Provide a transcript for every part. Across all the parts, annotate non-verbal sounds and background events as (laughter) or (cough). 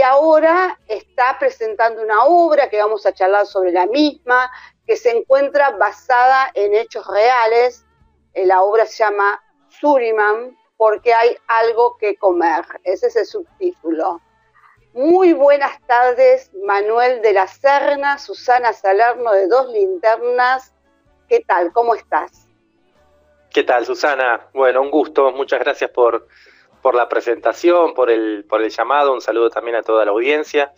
y ahora está presentando una obra que vamos a charlar sobre la misma, que se encuentra basada en hechos reales. Eh, la obra se llama Suriman, porque hay algo que comer. Ese es el subtítulo. Muy buenas tardes, Manuel de la Serna, Susana Salerno de Dos Linternas. ¿Qué tal? ¿Cómo estás? ¿Qué tal, Susana? Bueno, un gusto. Muchas gracias por, por la presentación, por el, por el llamado. Un saludo también a toda la audiencia.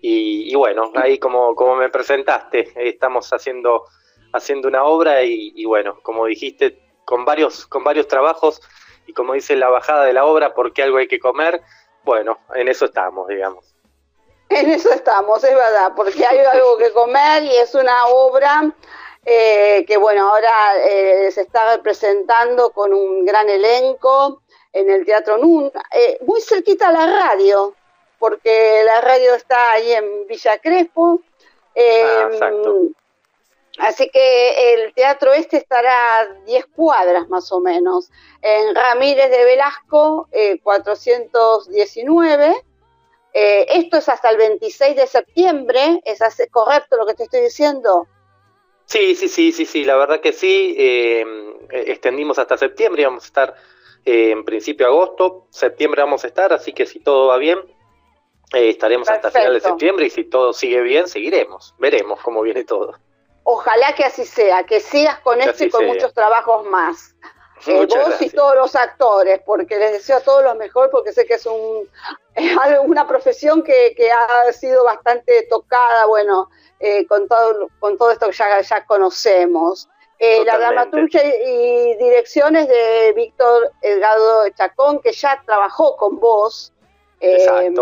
Y, bueno, ahí como, como me presentaste, estamos haciendo, haciendo una obra y, bueno, como dijiste, con varios, con varios trabajos y como dice la bajada de la obra, porque algo hay que comer, bueno, en eso estamos, digamos. En eso estamos, es verdad, porque hay algo que comer y es una obra eh, que, bueno, ahora eh, se está presentando con un gran elenco en el Teatro NUN, eh, muy cerquita a la radio, porque la radio está ahí en Villa Crespo. ah, exacto. Así que el teatro este estará a 10 cuadras más o menos. En Ramírez de Velasco, 419. Eh, eh, esto es hasta el 26 de septiembre. ¿Es correcto lo que te estoy diciendo? Sí, sí, sí, sí, sí. La verdad que sí. Eh, extendimos hasta septiembre. Vamos a estar en principio agosto. Septiembre vamos a estar. Así que si todo va bien, estaremos hasta final de septiembre. Y si todo sigue bien, seguiremos. Veremos cómo viene todo. Ojalá que así sea, que sigas con esto y con muchos trabajos más. Eh, vos y todos los actores, porque les deseo a todos lo mejor, porque sé que es, un, (laughs) una profesión que, ha sido bastante tocada, bueno, eh, con, todo, con todo esto que ya, ya conocemos. Eh, la dramaturgia y, direcciones de Víctor Edgardo Chacón, que ya trabajó con vos en,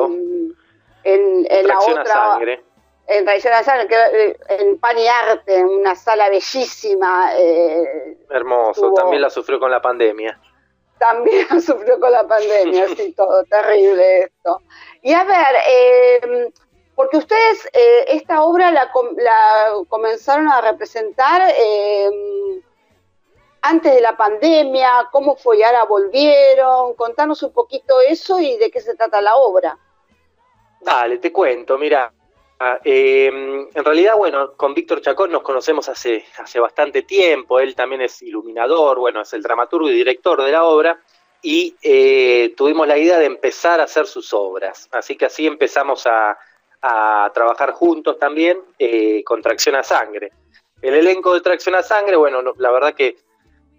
en la otra. Sangre en Tradición eh, en Pan y Arte, en una sala bellísima. Eh, Hermoso, también la sufrió con la pandemia. También (laughs) la sufrió con la pandemia, (laughs) sí, todo terrible esto. Y a ver, eh, porque ustedes esta obra la, comenzaron a representar antes de la pandemia, cómo fue y ahora volvieron, contanos un poquito eso y de qué se trata la obra. Dale, te cuento, mira, Ah, em, en realidad, bueno, con Víctor Chacón nos conocemos hace, hace bastante tiempo, él también es iluminador, bueno, es el dramaturgo y director de la obra, y eh, tuvimos la idea de empezar a hacer sus obras, así que así empezamos a, trabajar juntos también eh, con Tracción a Sangre. El elenco de Tracción a Sangre, bueno, la verdad que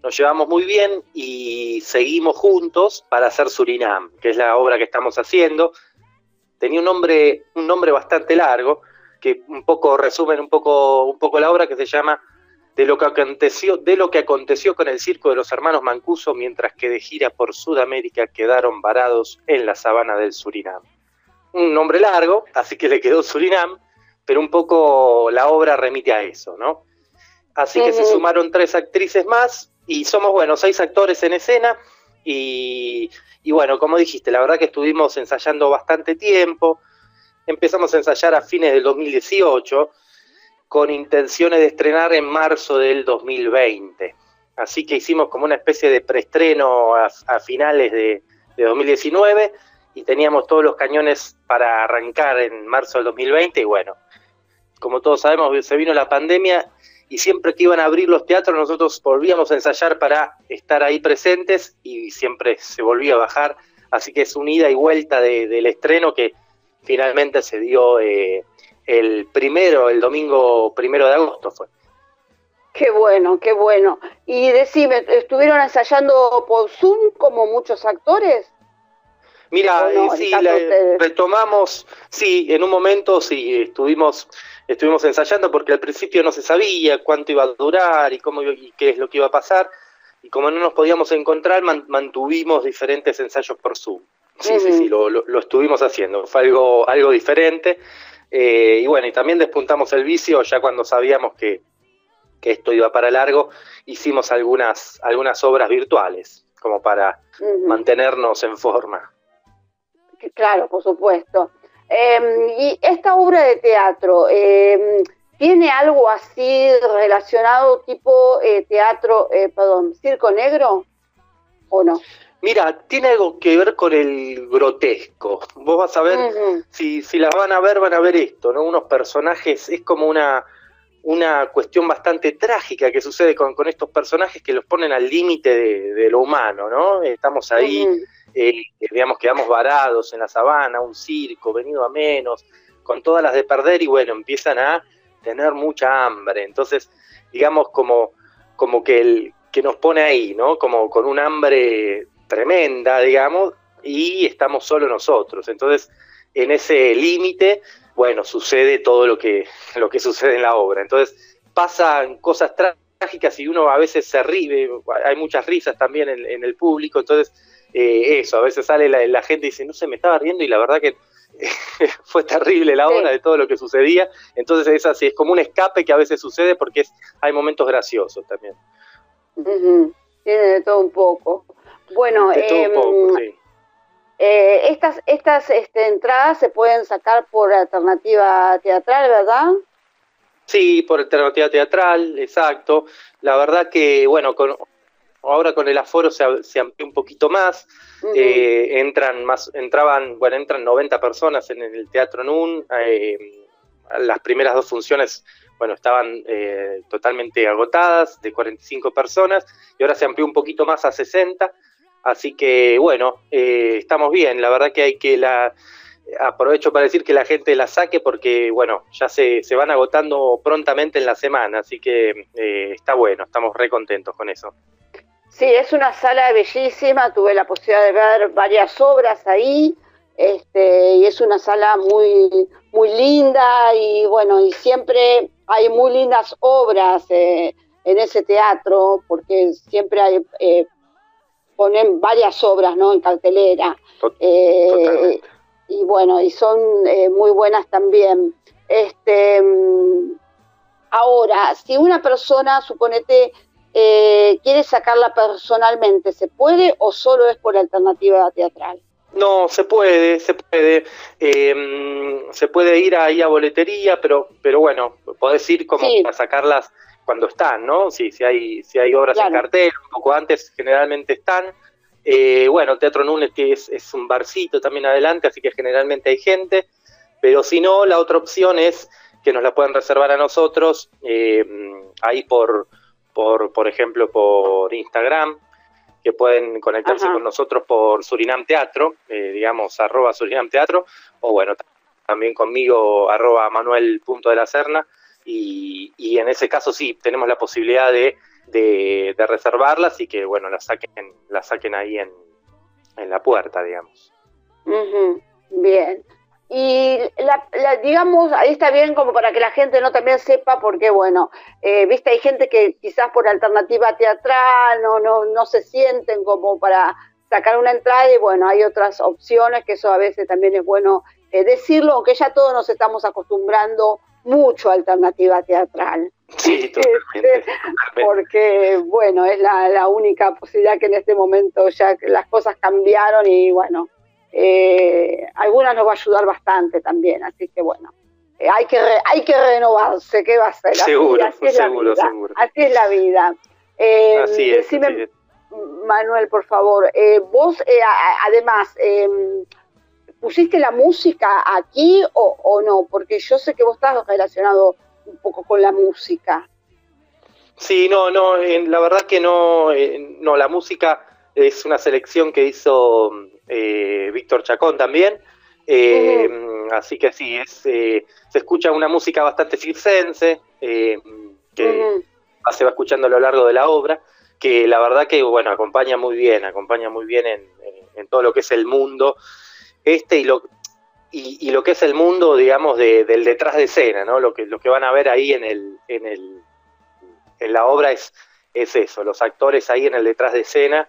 nos llevamos muy bien y seguimos juntos para hacer Surinam, que es la obra que estamos haciendo tenía un nombre, un nombre bastante largo, que un poco resumen un poco, un poco la obra, que se llama de lo que aconteció, de lo que aconteció con el circo de los hermanos Mancuso mientras que de gira por Sudamérica quedaron varados en la sabana del Surinam. Un nombre largo, así que le quedó Surinam, pero un poco la obra remite a eso, ¿no? Así que se sumaron tres actrices más y somos, bueno, seis actores en escena y y bueno, como dijiste, la verdad que estuvimos ensayando bastante tiempo. Empezamos a ensayar a fines del 2018 con intenciones de estrenar en marzo del 2020. Así que hicimos como una especie de preestreno a, finales de, de 2019 y teníamos todos los cañones para arrancar en marzo del 2020 y bueno, como todos sabemos, se vino la pandemia y siempre que iban a abrir los teatros nosotros volvíamos a ensayar para estar ahí presentes y siempre se volvía a bajar, así que es una ida y vuelta del estreno que finalmente se dio eh, el primero, el domingo primero de agosto fue. Qué bueno, qué bueno. Y decime, ¿estuvieron ensayando por Zoom como muchos actores? Mira, eh, sí, retomamos, sí, en un momento sí, estuvimos estuvimos ensayando porque al principio no se sabía cuánto iba a durar y cómo y qué es lo que iba a pasar. Y como no nos podíamos encontrar, mantuvimos diferentes ensayos por Zoom. Sí, sí, sí, lo, lo, estuvimos haciendo. Fue algo, algo diferente. Eh, y bueno, y también despuntamos el vicio ya cuando sabíamos que, que esto iba para largo, hicimos algunas, algunas obras virtuales, como para mantenernos en forma. Claro, por supuesto. Em, y esta obra de teatro, em, ¿tiene algo así relacionado tipo eh, teatro, eh, perdón, circo negro o no? Mira, tiene algo que ver con el grotesco. Vos vas a ver, si, si las van a ver, van a ver esto, ¿no? Unos personajes, es como una, una cuestión bastante trágica que sucede con, con estos personajes que los ponen al límite de, lo humano, ¿no? Estamos ahí, eh, digamos, quedamos varados en la sabana, un circo, venido a menos, con todas las de perder y bueno, empiezan a tener mucha hambre. Entonces, digamos, como, como que, el, que nos pone ahí, ¿no? Como con un hambre tremenda, digamos, y estamos solo nosotros. Entonces, en ese límite, bueno, sucede todo lo que, (laughs) lo que sucede en la obra. Entonces, pasan cosas trágicas y uno a veces se ríe, hay muchas risas también en, el público, entonces, eh, eso, a veces sale la, gente y dice, no se me estaba riendo y la verdad que (laughs) fue terrible la obra de todo lo que sucedía. Entonces, es así, es como un escape que a veces sucede porque es, hay momentos graciosos también. Tiene de todo un poco. Bueno, em, eh, estas, estas este, entradas se pueden sacar por alternativa teatral, ¿verdad? Sí, por alternativa teatral, exacto. La verdad que, bueno, con, ahora con el aforo se, se amplió un poquito más. Eh, entran más, entraban, bueno, entran 90 personas en el Teatro NUN. Eh, las primeras dos funciones, bueno, estaban totalmente agotadas, de 45 personas, y ahora se amplió un poquito más a 60. Así que bueno, eh, estamos bien. La verdad que hay que la aprovecho para decir que la gente la saque porque bueno, ya se, se van agotando prontamente en la semana, así que eh, está bueno, estamos re contentos con eso. Sí, es una sala bellísima, tuve la posibilidad de ver varias obras ahí, este, y es una sala muy, muy linda y bueno, y siempre hay muy lindas obras eh, en ese teatro, porque siempre hay ponen varias obras ¿no? en cartelera. Eh, y bueno, y son eh, muy buenas también. Este, mm, ahora, si una persona, suponete, eh, quiere sacarla personalmente, ¿se puede o solo es por alternativa teatral? No, se puede, se puede. Mm, se puede ir ahí a boletería, pero, pero bueno, podés ir como para sacarlas cuando están, ¿no? Sí, si hay, si hay obras en cartel, un poco antes generalmente están. Eh, bueno, Teatro Núñez que es, es, un barcito también adelante, así que generalmente hay gente, pero si no, la otra opción es que nos la pueden reservar a nosotros, eh, ahí por, por, por ejemplo, por Instagram, que pueden conectarse con nosotros por Surinam Teatro, eh, digamos, arroba Surinam Teatro, o bueno, también conmigo, arroba Manuel Punto de la Serna, y, y, en ese caso sí, tenemos la posibilidad de, de, reservarlas y que, bueno, las saquen, las saquen ahí en, en la puerta, digamos. Bien. Y la, digamos, ahí está bien como para que la gente no también sepa, porque bueno, eh, viste, hay gente que quizás por alternativa teatral no, no, no se sienten como para sacar una entrada y bueno, hay otras opciones que eso a veces también es bueno eh, decirlo, aunque ya todos nos estamos acostumbrando mucho alternativa teatral. Sí, (laughs) totalmente, Porque, bueno, es la, única posibilidad que en este momento ya las cosas cambiaron y, bueno, eh, algunas nos va a ayudar bastante también. Así que, bueno, eh, hay, que hay que renovarse. ¿Qué va a ser? Seguro, así, seguro, seguro. Así es la vida. Eh, así es, Manuel, por favor, vos, además, em, ¿pusiste la música aquí o, no? Porque yo sé que vos estás relacionado un poco con la música. Sí, no, no, la verdad que no, no, la música es una selección que hizo eh, Víctor Chacón también, eh, así que sí, es, eh, se escucha una música bastante circense, que se va escuchando a lo largo de la obra, que la verdad que, bueno, acompaña muy bien, acompaña muy bien en, en todo lo que es el mundo este y lo, y, lo que es el mundo, digamos, del detrás de escena, ¿no? Lo que, lo que van a ver ahí en, el, en, el, en la obra es, es eso, los actores ahí en el detrás de escena,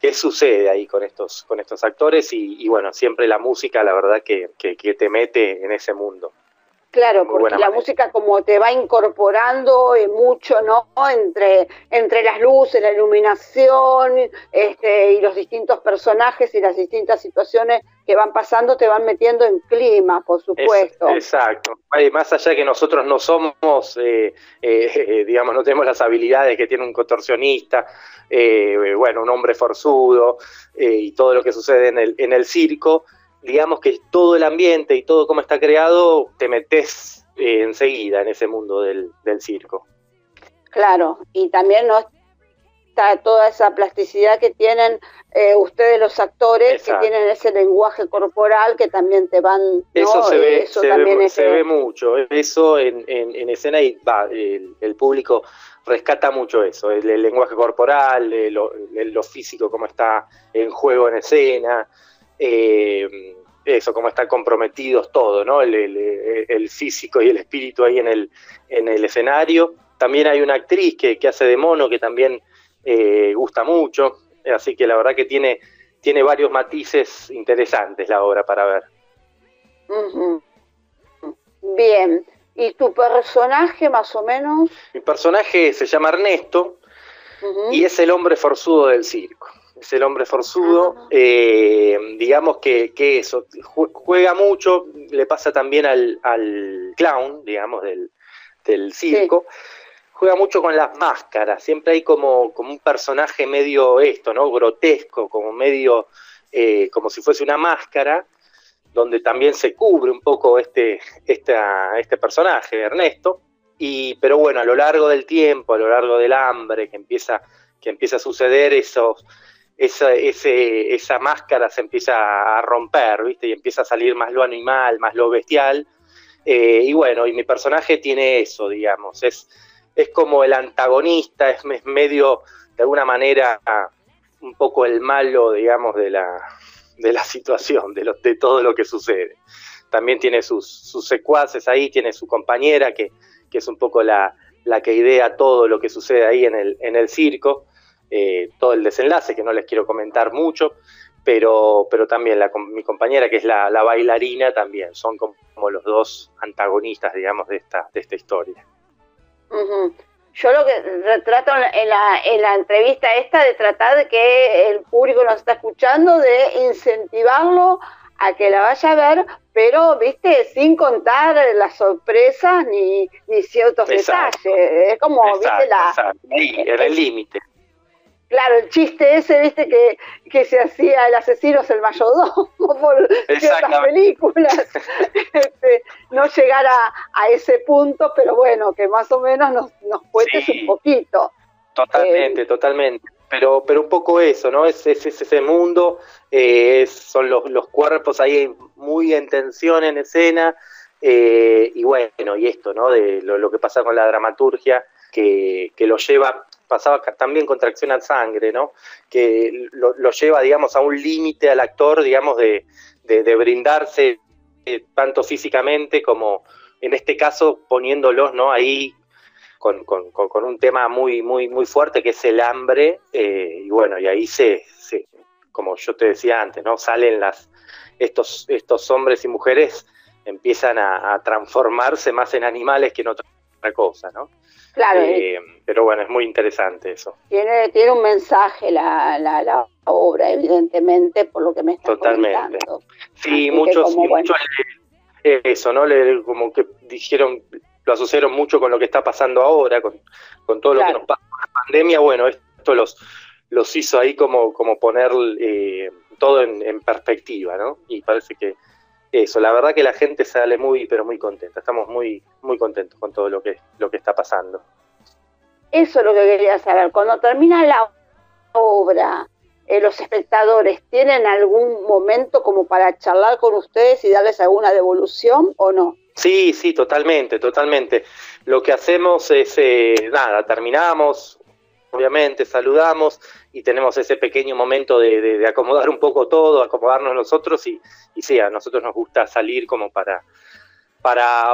qué sucede ahí con estos, con estos actores y, bueno, siempre la música, la verdad, que, que, te mete en ese mundo. Claro, porque la música como te va incorporando eh, mucho, ¿no? Entre, entre las luces, la iluminación este, y los distintos personajes y las distintas situaciones que van pasando te van metiendo en clima, por supuesto. exacto. Más allá que nosotros no somos, eh, (laughs) eh, digamos, no tenemos las habilidades que tiene un contorsionista, bueno, un hombre forzudo y todo lo que sucede en el, en el circo, digamos que todo el ambiente y todo cómo está creado, te metes enseguida en ese mundo del, del circo. Claro, y también no toda esa plasticidad que tienen eh, ustedes los actores, que tienen ese lenguaje corporal que también te van... Eso se ve, eso se, ve, mucho, eso en, en, escena y va, el, público rescata mucho eso, el, lenguaje corporal, lo, físico, cómo está en juego en escena, eh, eso, cómo están comprometidos todo, ¿no? El, físico y el espíritu ahí en el, en el escenario. También hay una actriz que, que hace de mono que también eh, gusta mucho, así que la verdad que tiene, tiene varios matices interesantes la obra para ver. Bien, ¿y tu personaje más o menos? Mi personaje se llama Ernesto y es el hombre forzudo del circo. Es el hombre forzudo, ah. eh, digamos que, eso, juega mucho, le pasa también al, al clown, digamos, del, del circo juega mucho con las máscaras, siempre hay como, un personaje medio esto, ¿no? Grotesco, como medio, eh, como si fuese una máscara, donde también se cubre un poco este, este personaje, Ernesto, y, pero bueno, a lo largo del tiempo, a lo largo del hambre, que empieza, que empieza a suceder esos, esa, esa máscara se empieza a romper, ¿viste? Y empieza a salir más lo animal, más lo bestial, eh, y bueno, y mi personaje tiene eso, digamos, es es como el antagonista, es, medio, de alguna manera, un poco el malo, digamos, de la, de la situación, de, de todo lo que sucede. También tiene sus, sus secuaces ahí, tiene su compañera, que, que es un poco la, la, que idea todo lo que sucede ahí en el, en el circo, eh, todo el desenlace, que no les quiero comentar mucho, pero, pero también la, mi compañera, que es la, la bailarina, también son como, como, los dos antagonistas, digamos, de esta, de esta historia. Yo lo que trato en la, en la entrevista esta de tratar de que el público nos está escuchando, de incentivarlo a que la vaya a ver, pero, viste, sin contar las sorpresas ni, ni ciertos detalles. Es como, viste, la... era el límite. Claro, el chiste ese, viste, que, que se hacía el asesino es el mayordomo (laughs) por ciertas películas. (laughs) Este, no llegar a, ese punto, pero bueno, que más o menos nos, nos cuentes un poquito. Totalmente, eh, totalmente. Pero, pero un poco eso, ¿no? Es, es, ese mundo, eh, son los, los cuerpos ahí muy en tensión en escena, eh, y bueno, y esto, ¿no? De lo, lo, que pasa con la dramaturgia, que, que lo lleva pasaba también con tracción al sangre, ¿no? Que lo, lleva, digamos, a un límite al actor, digamos, de, brindarse eh, tanto físicamente como, en este caso, poniéndolos, ¿no? Ahí con, un tema muy, muy, muy fuerte que es el hambre, eh, y bueno, y ahí se, como yo te decía antes, ¿no? Salen las, estos, estos hombres y mujeres empiezan a, a transformarse más en animales que en otra cosa, ¿no? Claro. Eh, pero bueno, es muy interesante eso. Tiene, tiene un mensaje la, la, obra, evidentemente, por lo que me está Totalmente. Sí, muchos, eso, ¿no? Le, como que dijeron, lo asociaron mucho con lo que está pasando ahora, con, todo lo que nos pasa con la pandemia. Bueno, esto los, los hizo ahí como, como poner eh, todo en, en perspectiva, ¿no? Y parece que eso, la verdad que la gente sale muy, pero muy contenta. Estamos muy, muy contentos con todo lo que, lo que está pasando. Eso es lo que quería saber. Cuando termina la obra, eh, los espectadores tienen algún momento como para charlar con ustedes y darles alguna devolución o no? Sí, sí, totalmente, totalmente. Lo que hacemos es, eh, nada, terminamos, obviamente, saludamos y tenemos ese pequeño momento de, acomodar un poco todo, acomodarnos nosotros y, y, sí, a nosotros nos gusta salir como para,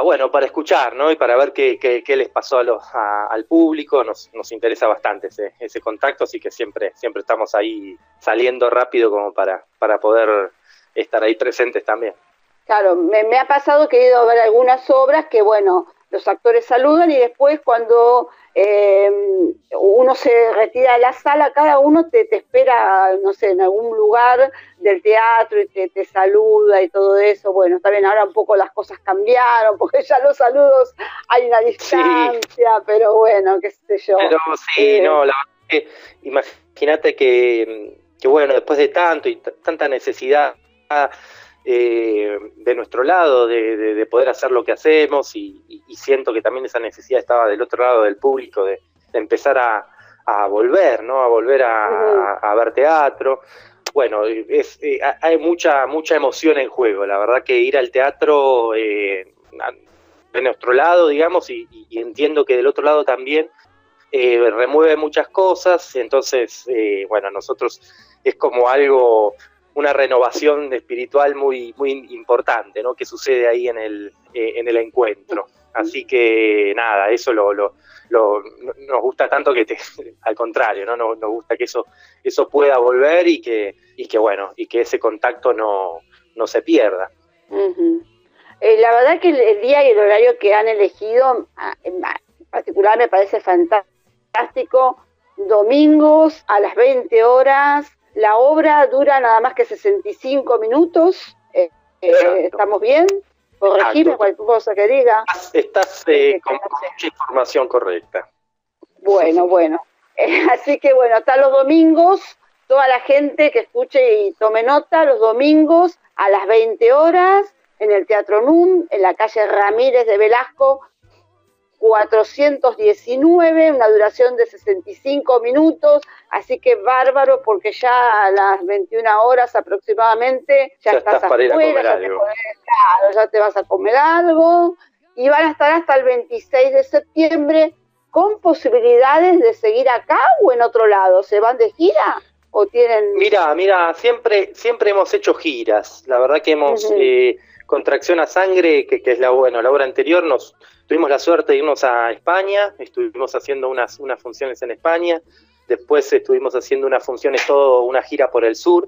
bueno, para escuchar, ¿no? Y para ver qué, qué, les pasó a los, al público, nos, nos interesa bastante ese, ese contacto, así que siempre, siempre estamos ahí saliendo rápido como para, para poder estar ahí presentes también. Claro, me, me ha pasado que he ido a ver algunas obras que, bueno, los actores saludan y después cuando eh, uno se retira de la sala, cada uno te, espera, no sé, en algún lugar del teatro y te, saluda y todo eso. Bueno, está bien, ahora un poco las cosas cambiaron, (laughs) porque ya los saludos hay una distancia, pero bueno, qué sé yo. Pero sí, eh, no, la verdad que imagínate que, que, bueno, después de tanto y tanta necesidad eh, de nuestro lado de, poder hacer lo que hacemos y, siento que también esa necesidad estaba del otro lado del público de, empezar a, volver, ¿no? A volver a, ver teatro. Bueno, es, eh, hay mucha, mucha emoción en juego. La verdad que ir al teatro eh, de nuestro lado, digamos, y, entiendo que del otro lado también remueve muchas cosas. Entonces, bueno, nosotros es como algo una renovación espiritual muy, muy importante, ¿no? Que sucede ahí en el, eh, en el encuentro. Así que nada, eso lo, lo, nos gusta tanto que te, (laughs) al contrario, ¿no? Nos, gusta que eso, eso pueda volver y que, y que bueno, y que ese contacto no, no se pierda. Eh, la verdad que el, día y el horario que han elegido, en particular me parece fantástico. Domingos a las 20 horas, la obra dura nada más que 65 minutos. Eh, eh, ¿Estamos bien? Corregime cualquier cosa que diga. Estás eh, con mucha información correcta. Bueno, bueno. (laughs) así que bueno, hasta los domingos, toda la gente que escuche y tome nota, los domingos a las 20 horas en el Teatro NUM, en la calle Ramírez de Velasco, 419, una duración de 65 minutos, así que bárbaro porque ya a las 21 horas aproximadamente ya, estás, afuera, ya te, ya te vas a comer algo y van a estar hasta el 26 de septiembre con posibilidades de seguir acá o en otro lado. ¿Se van de gira? ¿O tienen... Mira, mira, siempre, siempre hemos hecho giras. La verdad que hemos, eh, Contracción a Sangre, que, que es la, bueno, la obra anterior, nos, Tuvimos la suerte de irnos a España, estuvimos haciendo unas, unas funciones en España, después estuvimos haciendo unas funciones, todo una gira por el sur,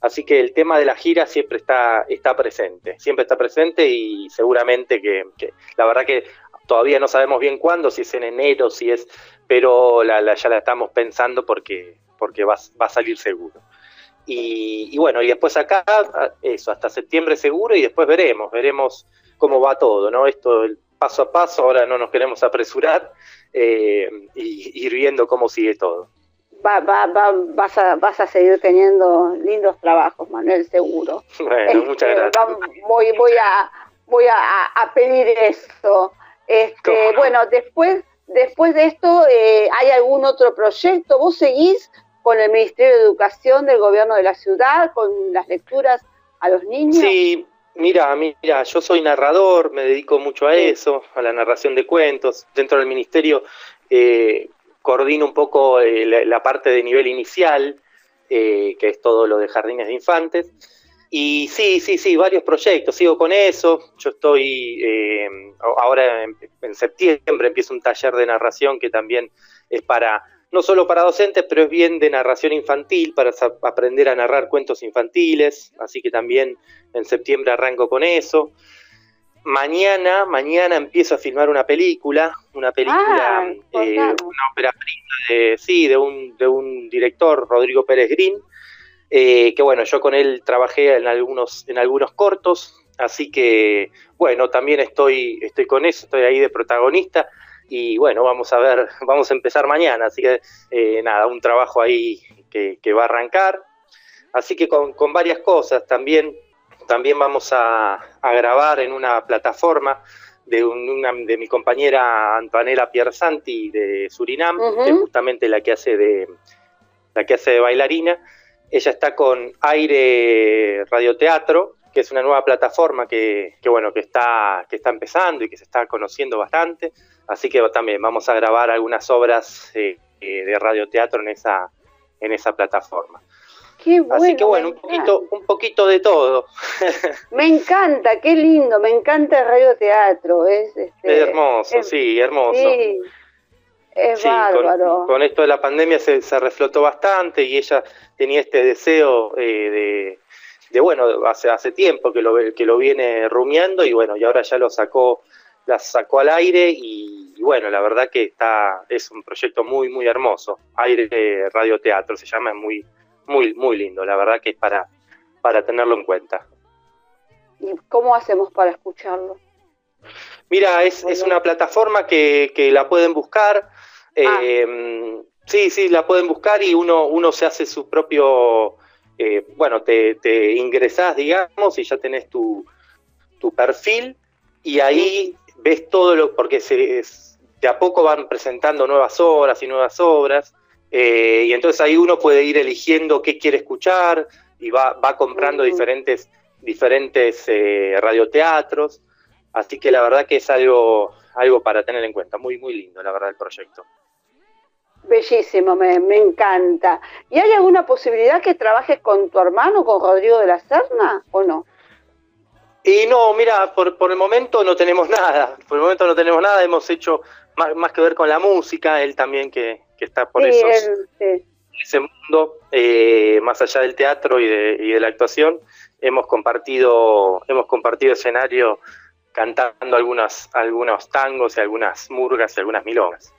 así que el tema de la gira siempre está, está presente, siempre está presente y seguramente que, la verdad que todavía no sabemos bien cuándo, si es en enero, si es, pero ya la estamos pensando porque, porque va, va a salir seguro. Y, y, bueno, y después acá, eso, hasta septiembre seguro y después veremos, veremos cómo va todo, ¿no? Esto, el paso a paso, ahora no nos queremos apresurar eh, y ir viendo cómo sigue todo. Va, va, va, vas, a, vas a seguir teniendo lindos trabajos, Manuel, seguro. Bueno, muchas este, gracias. voy, voy, a, voy a, pedir esto. Este, Bueno, después, después de esto, eh, ¿hay algún otro proyecto? ¿Vos seguís con el Ministerio de Educación del Gobierno de la Ciudad, con las lecturas a los niños? Sí, Mira, mira, yo soy narrador, me dedico mucho a eso, a la narración de cuentos. Dentro del ministerio eh, coordino un poco eh, la, parte de nivel inicial, eh, que es todo lo de jardines de infantes. Y sí, sí, sí, varios proyectos, sigo con eso. Yo estoy, ahora en septiembre empiezo un taller de narración que también es para no solo para docentes, pero es bien de narración infantil, para aprender a narrar cuentos infantiles, así que también en septiembre arranco con eso. Mañana, mañana empiezo a filmar una película, una película, ah, eh, una ópera prima de, sí, de un, de un director, Rodrigo Pérez Green, eh, que bueno, yo con él trabajé en algunos, en algunos cortos, así que bueno, también estoy, estoy con eso, estoy ahí de protagonista y bueno, vamos a ver, (laughs) vamos a empezar mañana, así que eh, nada, un trabajo ahí que, va a arrancar. Así que con, varias cosas, también, también vamos a, grabar en una plataforma de, una, de mi compañera Antonella Piersanti de Surinam, que es justamente la que hace de la que hace de bailarina. Ella está con Aire Radioteatro, que es una nueva plataforma que, que, bueno, que está, que está empezando y que se está conociendo bastante. Así que también vamos a grabar algunas obras eh, eh, de radioteatro en esa, en esa plataforma. Qué bueno, Así que bueno, un poquito, un poquito de todo. (laughs) Me encanta, qué lindo, me encanta el radioteatro. Es, este, hermoso, sí, hermoso. Sí, es bárbaro. Con, esto de la pandemia se, se, reflotó bastante y ella tenía este deseo eh, de, de, bueno, hace, hace tiempo que lo, que lo viene rumiando y bueno, y ahora ya lo sacó las sacó al aire y, bueno, la verdad que está es un proyecto muy, muy hermoso. Aire Radioteatro se llama, es muy, muy, muy lindo, la verdad que es para, para tenerlo en cuenta. ¿Y cómo hacemos para escucharlo? Mira, es, es una plataforma que, que la pueden buscar. Ah. Eh, sí, sí, la pueden buscar y uno, uno se hace su propio, eh, bueno, te, te ingresás, digamos, y ya tenés tu, tu perfil y ahí ves todo lo, porque se, de a poco van presentando nuevas obras y nuevas obras, eh, y entonces ahí uno puede ir eligiendo qué quiere escuchar y va, va comprando diferentes, diferentes radioteatros. Así que la verdad que es algo, algo para tener en cuenta, muy, muy lindo, la verdad, el proyecto. Bellísimo, me, encanta. ¿Y hay alguna posibilidad que trabajes con tu hermano, con Rodrigo de la Serna, o no? Y no, mira, por, por el momento no tenemos (laughs) nada, por el momento no tenemos nada, hemos hecho más, que ver con la música, él también que, está por eso ese mundo, eh, más allá del teatro y de, y de la actuación, hemos compartido, hemos compartido escenario cantando algunas, algunos tangos y algunas murgas y algunas milongas.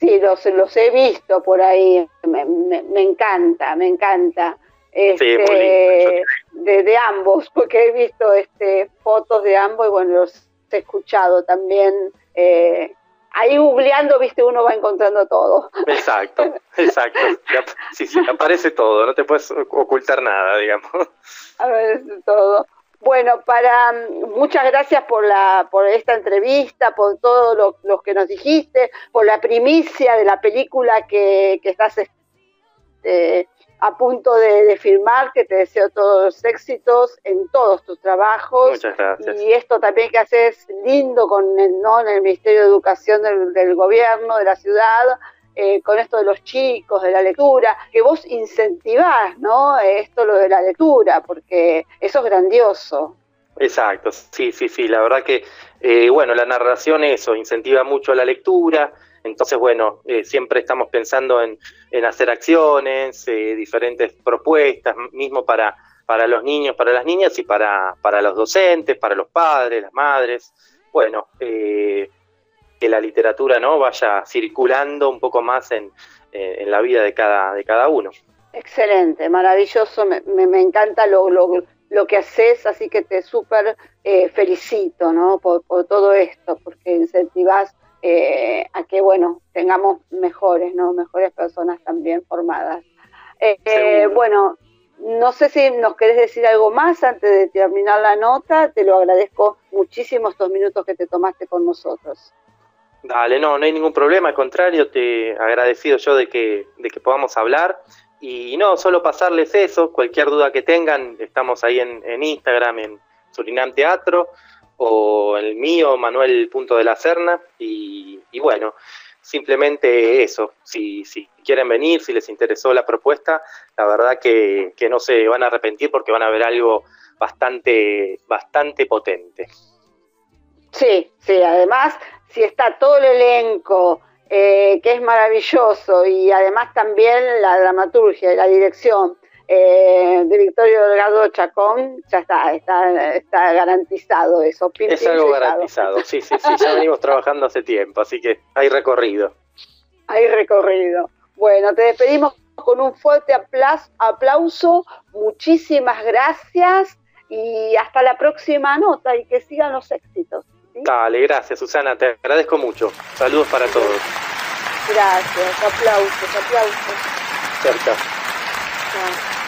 Sí, los, los he visto por ahí, me, me, encanta, me encanta. Este, de, de, ambos, porque he visto este, fotos de ambos y bueno, los he escuchado también. Eh, ahí googleando, viste, uno va encontrando todo. Exacto, (laughs) exacto. Sí, sí, aparece todo, no te puedes ocultar nada, digamos. Aparece todo. Bueno, para muchas gracias por la por esta entrevista, por todo lo, que nos dijiste, por la primicia de la película que, estás este, a punto de, de, filmar, que te deseo todos los éxitos en todos tus trabajos. Muchas gracias. Y esto también que haces lindo con el, ¿no? en el Ministerio de Educación del, del gobierno, de la ciudad, eh, con esto de los chicos, de la lectura, que vos incentivás, ¿no? Esto lo de la lectura, porque eso es grandioso. Exacto, sí, sí, sí, la verdad que, eh, bueno, la narración eso, incentiva mucho la lectura, entonces, bueno, eh, siempre estamos pensando en, hacer acciones, diferentes propuestas, mismo para, para los niños, para las niñas y para, para los docentes, para los padres, las madres. Bueno, eh, que la literatura no vaya circulando un poco más en, en la vida de cada, de cada uno. Excelente, maravilloso, me, me, encanta lo, lo, lo, que haces, así que te súper eh, felicito ¿no? Por, por, todo esto, porque incentivas eh, a que, bueno, tengamos mejores, ¿no? Mejores personas también formadas. Eh, eh, bueno, no sé si nos querés decir algo más antes de terminar la nota, te lo agradezco muchísimo estos minutos que te tomaste con nosotros. Dale, no, no hay ningún problema, al contrario, te agradecido yo de que, de que podamos hablar. Y no, solo pasarles eso, cualquier duda que tengan, estamos ahí en, en Instagram, en Surinam Teatro, o el mío, Manuel Punto de la Serna, y, bueno, simplemente eso, si, si quieren venir, si les interesó la propuesta, la verdad que, que no se van a arrepentir porque van a ver algo bastante, bastante potente. Sí, sí, además si está todo el elenco, eh, que es maravilloso, y además también la dramaturgia y la dirección eh, de Victorio Delgado Chacón, ya está, está, está garantizado eso. es algo garantizado, sí, sí, sí, ya venimos trabajando hace tiempo, así que hay recorrido. Hay recorrido. Bueno, te despedimos con un fuerte aplauso, muchísimas gracias y hasta la próxima nota y que sigan los éxitos. Dale, gracias Susana, te agradezco mucho. Saludos para todos. Gracias, aplausos, aplausos. Chao, chao. Thank you.